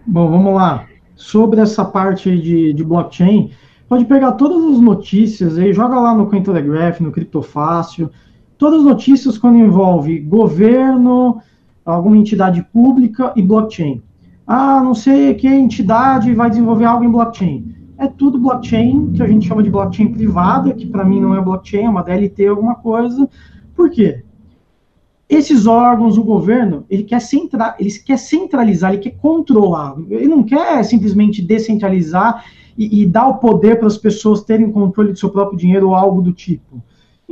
Bom, vamos lá. Sobre essa parte de, de blockchain, pode pegar todas as notícias aí, joga lá no Cointelegraph, no Criptofácil, todas as notícias quando envolve governo, alguma entidade pública e blockchain ah, não sei que entidade vai desenvolver algo em blockchain. É tudo blockchain, que a gente chama de blockchain privada, que para mim não é blockchain, é uma DLT, alguma coisa. Por quê? Esses órgãos, o governo, ele quer, centra, ele quer centralizar, ele quer controlar. Ele não quer simplesmente descentralizar e, e dar o poder para as pessoas terem controle do seu próprio dinheiro ou algo do tipo.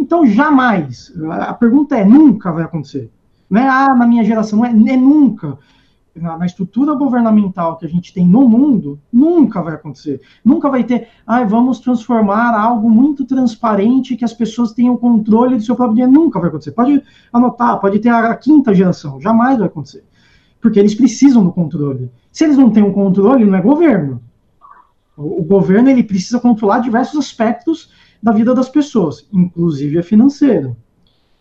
Então, jamais. A pergunta é: nunca vai acontecer. Não é, ah, na minha geração, é, é nunca na, na, estrutura governamental que a gente tem no mundo, nunca vai acontecer. Nunca vai ter, ah, vamos transformar algo muito transparente que as pessoas tenham controle do seu próprio dinheiro. Nunca vai acontecer. Pode anotar, pode ter a, a quinta geração, jamais vai acontecer. Porque eles precisam do controle. Se eles não têm um controle, não é governo. O, o governo ele precisa controlar diversos aspectos da vida das pessoas, inclusive a financeira.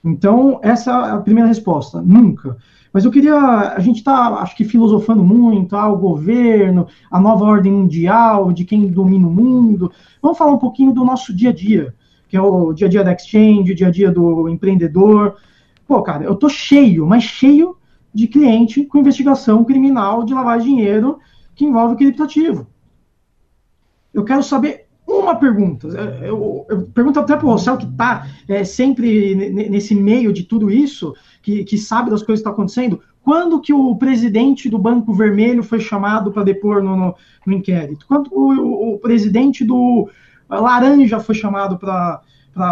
Então, essa é a primeira resposta. Nunca. Mas eu queria, a gente está, acho que, filosofando muito, ah, o governo, a nova ordem mundial, de quem domina o mundo. Vamos falar um pouquinho do nosso dia a dia, que é o dia a dia da exchange, o dia a dia do empreendedor. Pô, cara, eu tô cheio, mas cheio de cliente com investigação criminal de lavar dinheiro que envolve criptativo. Eu quero saber uma pergunta. Eu, eu pergunto até para o Rossel, que está é, sempre nesse meio de tudo isso, que, que sabe das coisas que estão tá acontecendo. Quando que o presidente do Banco Vermelho foi chamado para depor no, no, no, inquérito? Quando o, o, presidente do Laranja foi chamado para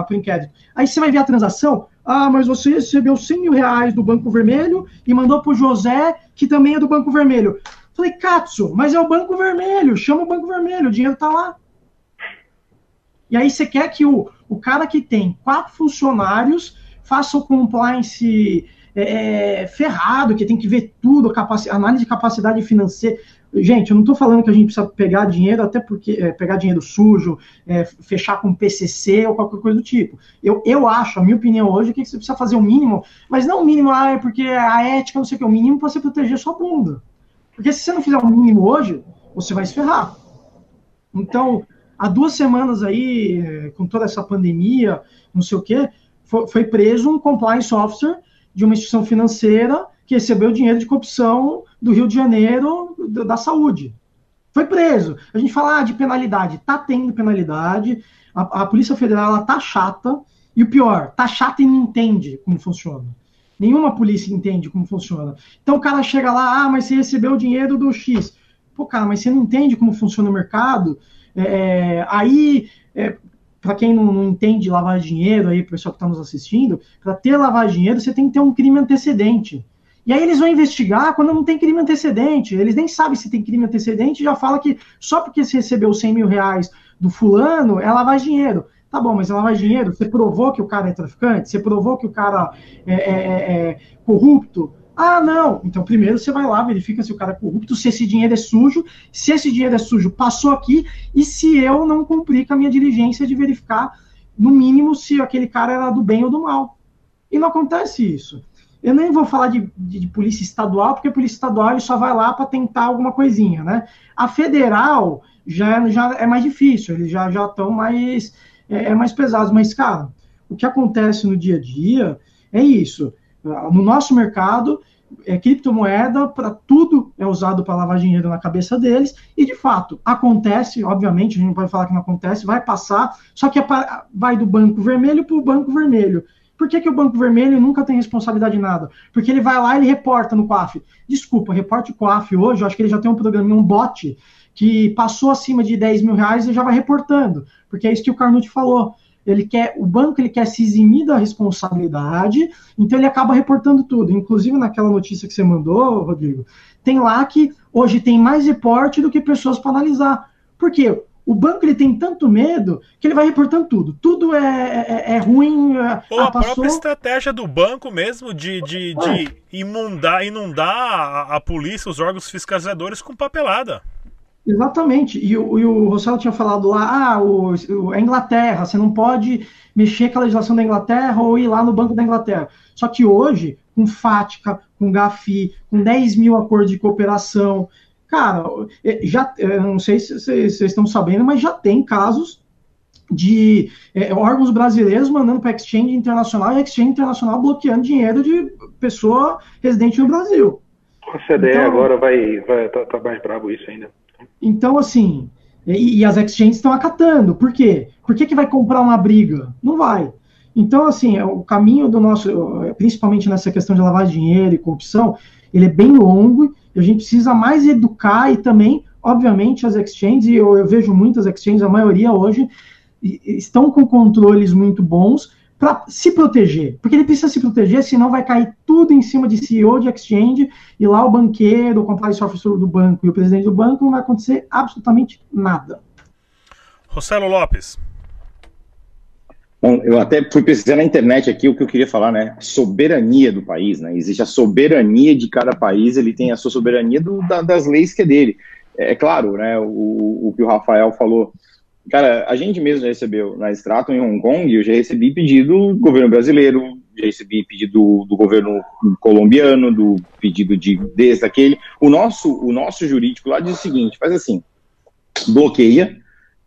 o inquérito? Aí você vai ver a transação, Ah, mas você recebeu 100 mil reais do Banco Vermelho e mandou para o José, que também é do Banco Vermelho. Falei, Katsu, mas é o Banco Vermelho, chama o Banco Vermelho, o dinheiro está lá. E aí você quer que o, o cara que tem quatro funcionários faça o compliance é, é ferrado, que tem que ver tudo, análise de capacidade financeira. Gente, eu não estou falando que a gente precisa pegar dinheiro, até porque é, pegar dinheiro sujo, é, fechar com PCC ou qualquer coisa do tipo. Eu, eu acho, a minha opinião hoje, que você precisa fazer o mínimo, mas não o mínimo, ah, é porque a ética, não sei o que, o mínimo para você proteger sua bunda. Porque se você não fizer o mínimo hoje, você vai se ferrar. Então, há duas semanas aí, com toda essa pandemia, não sei o que, foi, foi preso um compliance officer de uma instituição financeira que recebeu dinheiro de corrupção do Rio de Janeiro da saúde. Foi preso. A gente fala ah, de penalidade. Tá tendo penalidade. A, a Polícia Federal ela tá chata. E o pior, tá chata e não entende como funciona. Nenhuma polícia entende como funciona. Então o cara chega lá, ah, mas você recebeu o dinheiro do X. Pô, cara, mas você não entende como funciona o mercado? É, aí, é, para quem não, não, entende lavar dinheiro, aí, pessoal que está nos assistindo, para ter lavar dinheiro, você tem que ter um crime antecedente. E aí eles vão investigar quando não tem crime antecedente. Eles nem sabem se tem crime antecedente já fala que só porque você recebeu 100 mil reais do fulano é lavar dinheiro. Tá bom, mas é lavar dinheiro? Você provou que o cara é traficante? Você provou que o cara é, é, é, é corrupto? Ah, não. Então, primeiro você vai lá, verifica se o cara é corrupto, se esse dinheiro é sujo, se esse dinheiro é sujo, passou aqui, e se eu não cumprir com a minha diligência de verificar, no mínimo, se aquele cara era do bem ou do mal. E não acontece isso. Eu nem vou falar de, de, de, polícia estadual, porque a polícia estadual ele só vai lá para tentar alguma coisinha, né? A federal já, já é mais difícil, eles já já estão mais é, é, mais pesados. Mas, cara, o que acontece no dia a dia é isso. No nosso mercado, é, criptomoeda para tudo é usado para lavar dinheiro na cabeça deles, e de fato acontece, obviamente, a gente não vai falar que não acontece, vai passar, só que é pra, vai do banco vermelho para o banco vermelho. Por que, que o Banco Vermelho nunca tem responsabilidade em nada? Porque ele vai lá e ele reporta no COAF. Desculpa, reporte COAF hoje, eu acho que ele já tem um programa, um bot, que passou acima de 10 mil reais e já vai reportando. Porque é isso que o Carnucci falou. Ele quer, o banco ele quer se eximir da responsabilidade, então ele acaba reportando tudo. Inclusive naquela notícia que você mandou, Rodrigo, tem lá que hoje tem mais reporte do que pessoas para analisar. Por quê? O banco ele tem tanto medo que ele vai reportando tudo. Tudo é, é, é ruim. É, Ou a passou... própria estratégia do banco mesmo de, de, de é. inundar, inundar a, a, polícia, os órgãos fiscalizadores com papelada. Exatamente. E, o, e o Rosselló tinha falado lá, ah, o, o, a Inglaterra, você não pode mexer com a legislação da Inglaterra ou ir lá no Banco da Inglaterra. Só que hoje, com FATCA, com GAFI, com 10 mil acordos de cooperação, Cara, é, já, é, não sei se vocês estão sabendo, mas já tem casos de é, órgãos brasileiros mandando para exchange internacional e exchange internacional bloqueando dinheiro de pessoa residente no Brasil. A CDE então, agora vai, vai tá, tá, mais brabo isso ainda. Então, assim, e, e as exchanges estão acatando. Por quê? Por que, que vai comprar uma briga? Não vai. Então, assim, o caminho do nosso, principalmente nessa questão de lavar dinheiro e corrupção, ele é bem longo a gente precisa mais educar e também, obviamente, as exchanges, e eu, eu vejo muitas exchanges, a maioria hoje, estão com controles muito bons para se proteger, porque ele precisa se proteger, senão vai cair tudo em cima de CEO de exchange, e lá o banqueiro, o compliance officer do banco e o presidente do banco não vai acontecer absolutamente nada. Rossello Lopes. Bom, eu até fui pesquisar na internet aqui o que eu queria falar, né? Soberania do país, né? Existe a soberania de cada país, ele tem a sua soberania do, da, das leis que é dele. É, é claro, né? O, o que o Rafael falou. Cara, a gente mesmo já recebeu na Stratum em Hong Kong, eu já recebi pedido do governo brasileiro, já recebi pedido do, governo colombiano, do pedido de desse, aquele. O nosso, o nosso jurídico lá diz o seguinte: faz assim, bloqueia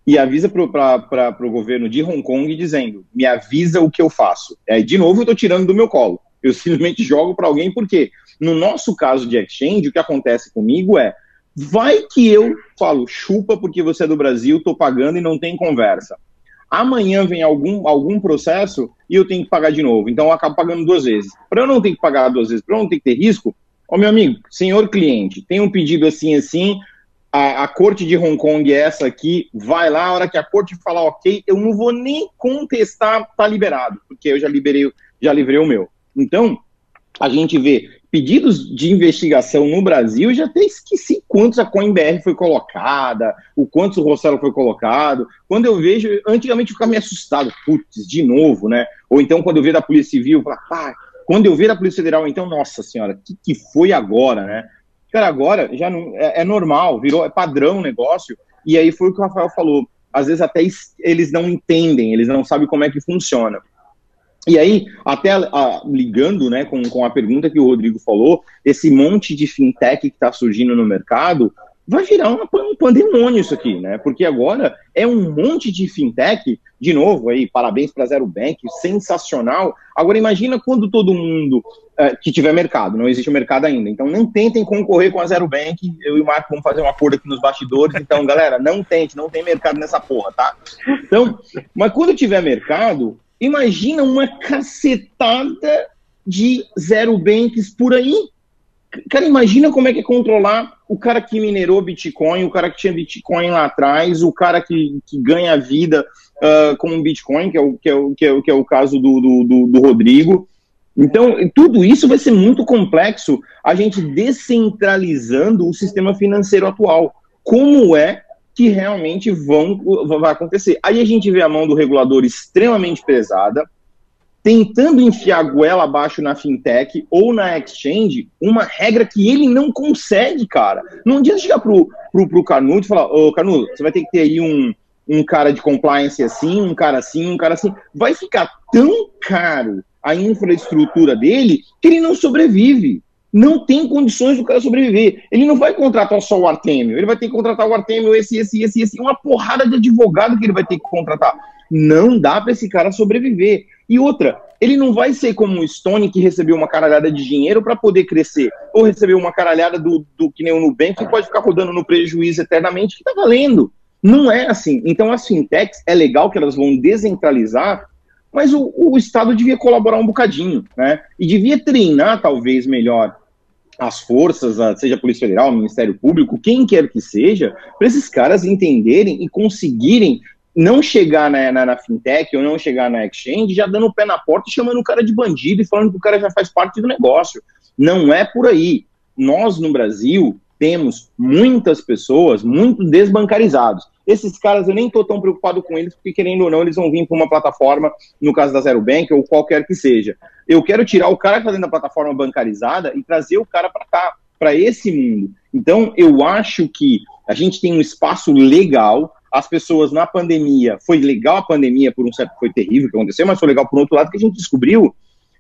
e avisa para o governo de Hong Kong dizendo: me avisa o que eu faço. Aí, de novo, eu estou tirando do meu colo. Eu simplesmente jogo para alguém, porque no nosso caso de exchange, o que acontece comigo é: vai que eu falo, chupa porque você é do Brasil, estou pagando e não tem conversa. Amanhã vem algum, algum processo e eu tenho que pagar de novo. Então eu acabo pagando duas vezes. Para eu não ter que pagar duas vezes, para eu não ter que ter risco, ó meu amigo, senhor cliente, tem um pedido assim, assim, a, a, corte de Hong Kong é essa aqui, vai lá, a hora que a corte falar ok, eu não vou nem contestar, tá liberado, porque eu já liberei, já livrei o meu. Então, a gente vê pedidos de investigação no Brasil, já até esqueci quantos a CoinBR foi colocada, o quantos o Rossello foi colocado. Quando eu vejo, antigamente eu ficava meio assustado, putz, de novo, né? Ou então quando eu vejo da Polícia Civil, eu falo, pá, quando eu ver da Polícia Federal, então, nossa senhora, o que, que foi agora, né? Cara, agora já não é, é, normal, virou é padrão o negócio. E aí foi o que o Rafael falou. Às vezes até eles não entendem, eles não sabem como é que funciona. E aí, até a, ligando né, com, com a pergunta que o Rodrigo falou, esse monte de fintech que está surgindo no mercado, vai virar uma, um pandemônio isso aqui, né? Porque agora é um monte de fintech, de novo aí, parabéns para Zero Bank, sensacional. Agora imagina quando todo mundo é, que tiver mercado, não existe mercado ainda, então não tentem concorrer com a Zero Bank, eu e o Marco vamos fazer um acordo aqui nos bastidores, então galera, não tente, não tem mercado nessa porra, tá? Então, mas quando tiver mercado, Imagina uma cacetada de zero banks por aí. Cara, imagina como é que é controlar o cara que minerou Bitcoin, o cara que tinha Bitcoin lá atrás, o cara que, que ganha vida uh, com Bitcoin, que é o, que é o, que é o, que é o caso do, do, do Rodrigo. Então, tudo isso vai ser muito complexo a gente descentralizando o sistema financeiro atual. Como é que realmente vão vai acontecer. Aí a gente vê a mão do regulador extremamente pesada, tentando enfiar a goela abaixo na fintech ou na exchange, uma regra que ele não consegue, cara. Não adianta chegar pro, pro, pro Canudo e falar, ô Canudo, você vai ter que ter aí um, um cara de compliance assim, um cara assim, um cara assim. Vai ficar tão caro a infraestrutura dele que ele não sobrevive não tem condições do cara sobreviver. Ele não vai contratar só o Artemio, ele vai ter que contratar o Artemio, esse, esse, esse, esse, uma porrada de advogado que ele vai ter que contratar. Não dá para esse cara sobreviver. E outra, ele não vai ser como o Stone que recebeu uma caralhada de dinheiro para poder crescer, ou recebeu uma caralhada do, do que nem o Nubank que pode ficar rodando no prejuízo eternamente, que tá valendo. Não é assim. Então as fintechs é legal que elas vão descentralizar, mas o, o Estado devia colaborar um bocadinho, né? E devia treinar talvez melhor as forças, seja a Polícia Federal, Ministério Público, quem quer que seja, para esses caras entenderem e conseguirem não chegar na, na, na, fintech ou não chegar na exchange já dando o pé na porta e chamando o cara de bandido e falando que o cara já faz parte do negócio. Não é por aí. Nós, no Brasil, temos muitas pessoas muito desbancarizados. Esses caras eu nem estou tão preocupado com eles, porque querendo ou não, eles vão vir para uma plataforma, no caso da Zero Bank ou qualquer que seja. Eu quero tirar o cara que está dentro da plataforma bancarizada e trazer o cara para cá, para esse mundo. Então, eu acho que a gente tem um espaço legal. As pessoas na pandemia, foi legal a pandemia por um certo, foi terrível o que aconteceu, mas foi legal por outro lado que a gente descobriu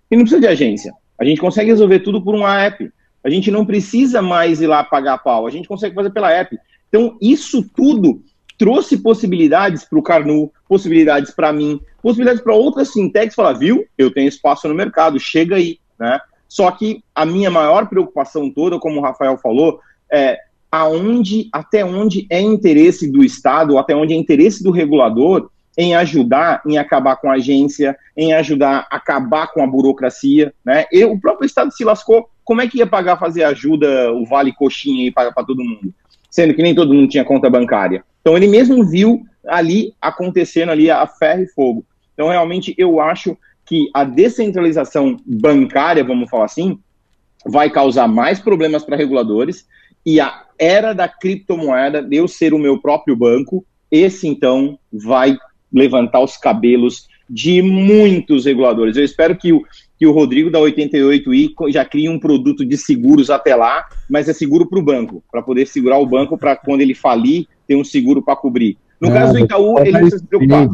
que não precisa de agência. A gente consegue resolver tudo por uma app. A gente não precisa mais ir lá pagar pau, a gente consegue fazer pela app. Então, isso tudo trouxe possibilidades para o Carnu, possibilidades para mim, possibilidades para outras fintechs falar, viu, eu tenho espaço no mercado, chega aí, né? Só que a minha maior preocupação toda, como o Rafael falou, é aonde, até onde é interesse do Estado, até onde é interesse do regulador em ajudar, em acabar com a agência, em ajudar a acabar com a burocracia, né? E o próprio Estado se lascou, como é que ia pagar fazer ajuda, o Vale Coxinha e pagar para todo mundo? Sendo que nem todo mundo tinha conta bancária. Então ele mesmo viu ali acontecendo ali a ferro e fogo. Então realmente eu acho que a descentralização bancária, vamos falar assim, vai causar mais problemas para reguladores e a era da criptomoeda, eu ser o meu próprio banco, esse então vai levantar os cabelos de muitos reguladores. Eu espero que o, que o Rodrigo da 88i já crie um produto de seguros até lá, mas é seguro para o banco, para poder segurar o banco para quando ele falir, ter um seguro para cobrir. No ah, caso do Itaú, ele não precisa se preocupar.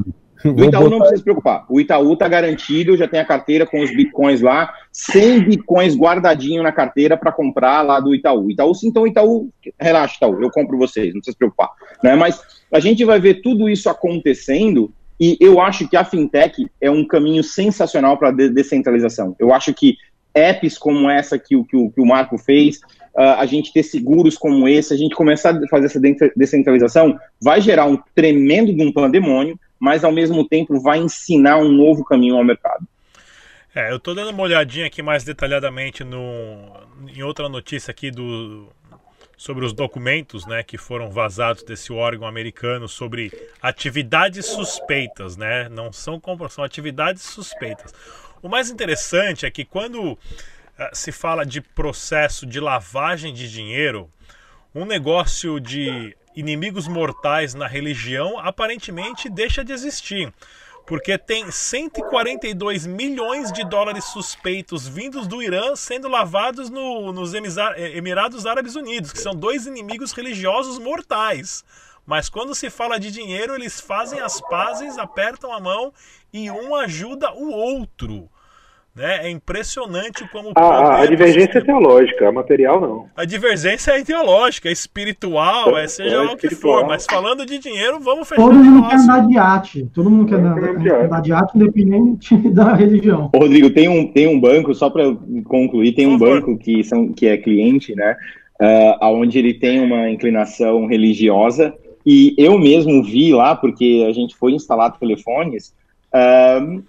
O Itaú não precisa se preocupar. O Itaú está garantido, já tem a carteira com os bitcoins lá, 100 bitcoins guardadinho na carteira para comprar lá do Itaú. Itaú, sim, então Itaú, relaxa, Itaú, eu compro vocês, não precisa se preocupar. Né? Mas a gente vai ver tudo isso acontecendo e eu acho que a fintech é um caminho sensacional para a descentralização. Eu acho que apps como essa que, que, o, que o Marco fez, a gente ter seguros como esse, a gente começar a fazer essa descentralização, vai gerar um tremendo de um pandemônio, mas ao mesmo tempo vai ensinar um novo caminho ao mercado. É, eu estou dando uma olhadinha aqui mais detalhadamente no, em outra notícia aqui do, sobre os documentos né, que foram vazados desse órgão americano sobre atividades suspeitas, né? Não são são atividades suspeitas. O mais interessante é que quando se fala de processo de lavagem de dinheiro, um negócio de inimigos mortais na religião aparentemente deixa de existir. Porque tem 142 milhões de dólares suspeitos vindos do Irã sendo lavados no, nos Emirados Árabes Unidos, que são dois inimigos religiosos mortais. Mas quando se fala de dinheiro, eles fazem as pazes, apertam a mão e um ajuda o outro. Né? É impressionante como. A, a divergência é teológica, a material não. A divergência é ideológica, é espiritual, é, é seja é lá o que for. Mas falando de dinheiro, vamos fechar Todo mundo quer andar de arte. Todo mundo quer andar, de arte, independente da religião. Ô, Rodrigo, tem um, tem um banco, só para concluir, tem um banco que, são, que é cliente, né? Uh, onde ele tem uma inclinação religiosa. E eu mesmo vi lá, porque a gente foi instalar telefones. Uh,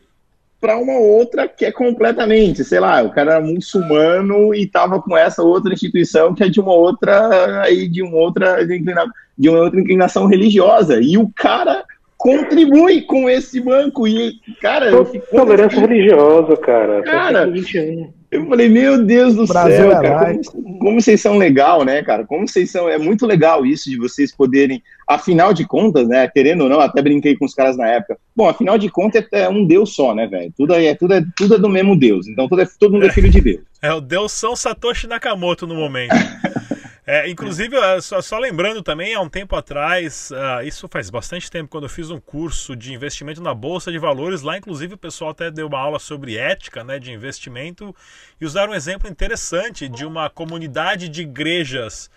para uma outra que é completamente, sei lá, o cara era muçulmano e estava com essa outra instituição que é de uma outra aí de uma outra de uma outra inclinação religiosa e o cara contribui com esse banco e cara, tolerância religiosa, cara. Cara, 21. Eu falei, meu Deus do Brasil céu, é cara, como, como, vocês são legal, né, cara? Como vocês são, é muito legal isso de vocês poderem, afinal de contas, né, querendo ou não, até brinquei com os caras na época. Bom, afinal de contas é, é um Deus só, né, velho? Tudo é, tudo é, tudo é do mesmo Deus. Então tudo é, todo mundo é filho de Deus. É o Deus São Satoshi Nakamoto no momento. É, inclusive, só, só, lembrando também, há um tempo atrás, uh, isso faz bastante tempo, quando eu fiz um curso de investimento na Bolsa de Valores, lá inclusive o pessoal até deu uma aula sobre ética né, de investimento e usaram um exemplo interessante de uma comunidade de igrejas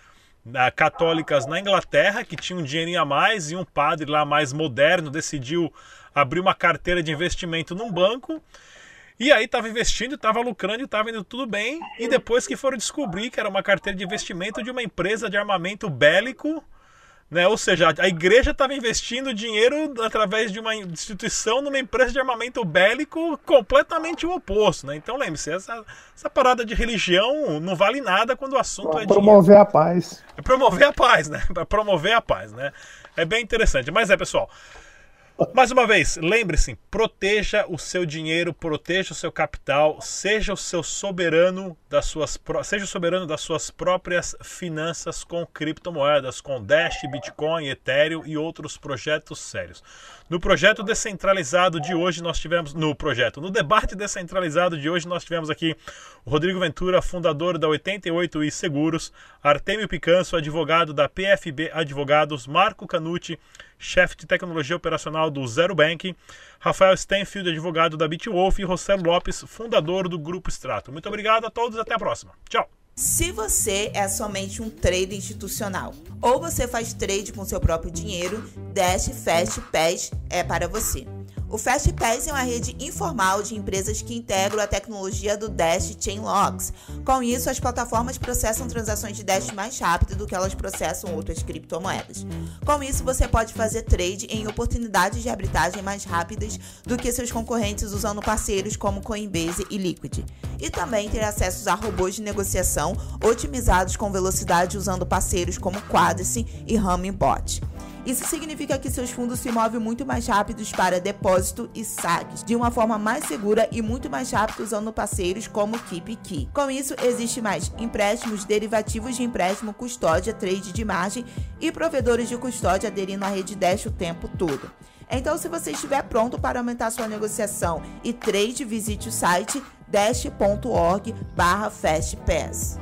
uh, católicas na Inglaterra que tinha um dinheirinho a mais e um padre lá mais moderno decidiu abrir uma carteira de investimento num banco e aí estava investindo, estava lucrando e estava indo tudo bem. E depois que foram descobrir que era uma carteira de investimento de uma empresa de armamento bélico, né? Ou seja, a igreja estava investindo dinheiro através de uma instituição numa empresa de armamento bélico completamente o oposto, né? Então lembre-se, essa, essa parada de religião não vale nada quando o assunto é promover dinheiro. a paz. É promover a paz, né? Para promover a paz, né? É bem interessante. Mas é, pessoal, mais uma vez, lembre-se, proteja o seu dinheiro, proteja o seu capital, seja o seu soberano das suas seja o soberano das suas próprias finanças com criptomoedas, com Dash, Bitcoin, Ethereum e outros projetos sérios. No projeto descentralizado de hoje nós tivemos no projeto, no debate descentralizado de hoje nós tivemos aqui o Rodrigo Ventura, fundador da 88i Seguros, Artemio Picanso, advogado da PFB Advogados, Marco Canucci, chefe de tecnologia operacional do Zero Bank, Rafael Stenfield, advogado da Bitwolf e Rossello Lopes, fundador do Grupo Strato. Muito obrigado a todos, até a próxima. Tchau! Se você é somente um trader institucional ou você faz trade com seu próprio dinheiro, Dash Fast Pass é para você. O FastPass é uma rede informal de empresas que integram a tecnologia do Dash Chain Logs. Com isso, as plataformas processam transações de Dash mais rápido do que elas processam outras criptomoedas. Com isso, você pode fazer trade em oportunidades de arbitragem mais rápidas do que seus concorrentes usando parceiros como Coinbase e Liquid. E também ter acesso a robôs de negociação otimizados com velocidade usando parceiros como Quadrice e Hummingbot. Isso significa que seus fundos se movem muito mais rápidos para depósito e saques, de uma forma mais segura e muito mais rápido usando parceiros como Keep Key. Com isso, existe mais empréstimos, derivativos de empréstimo, custódia, trade de margem e provedores de custódia aderindo à rede Dash o tempo todo. Então, se você estiver pronto para aumentar sua negociação e trade, visite o site dash.org/fastpass.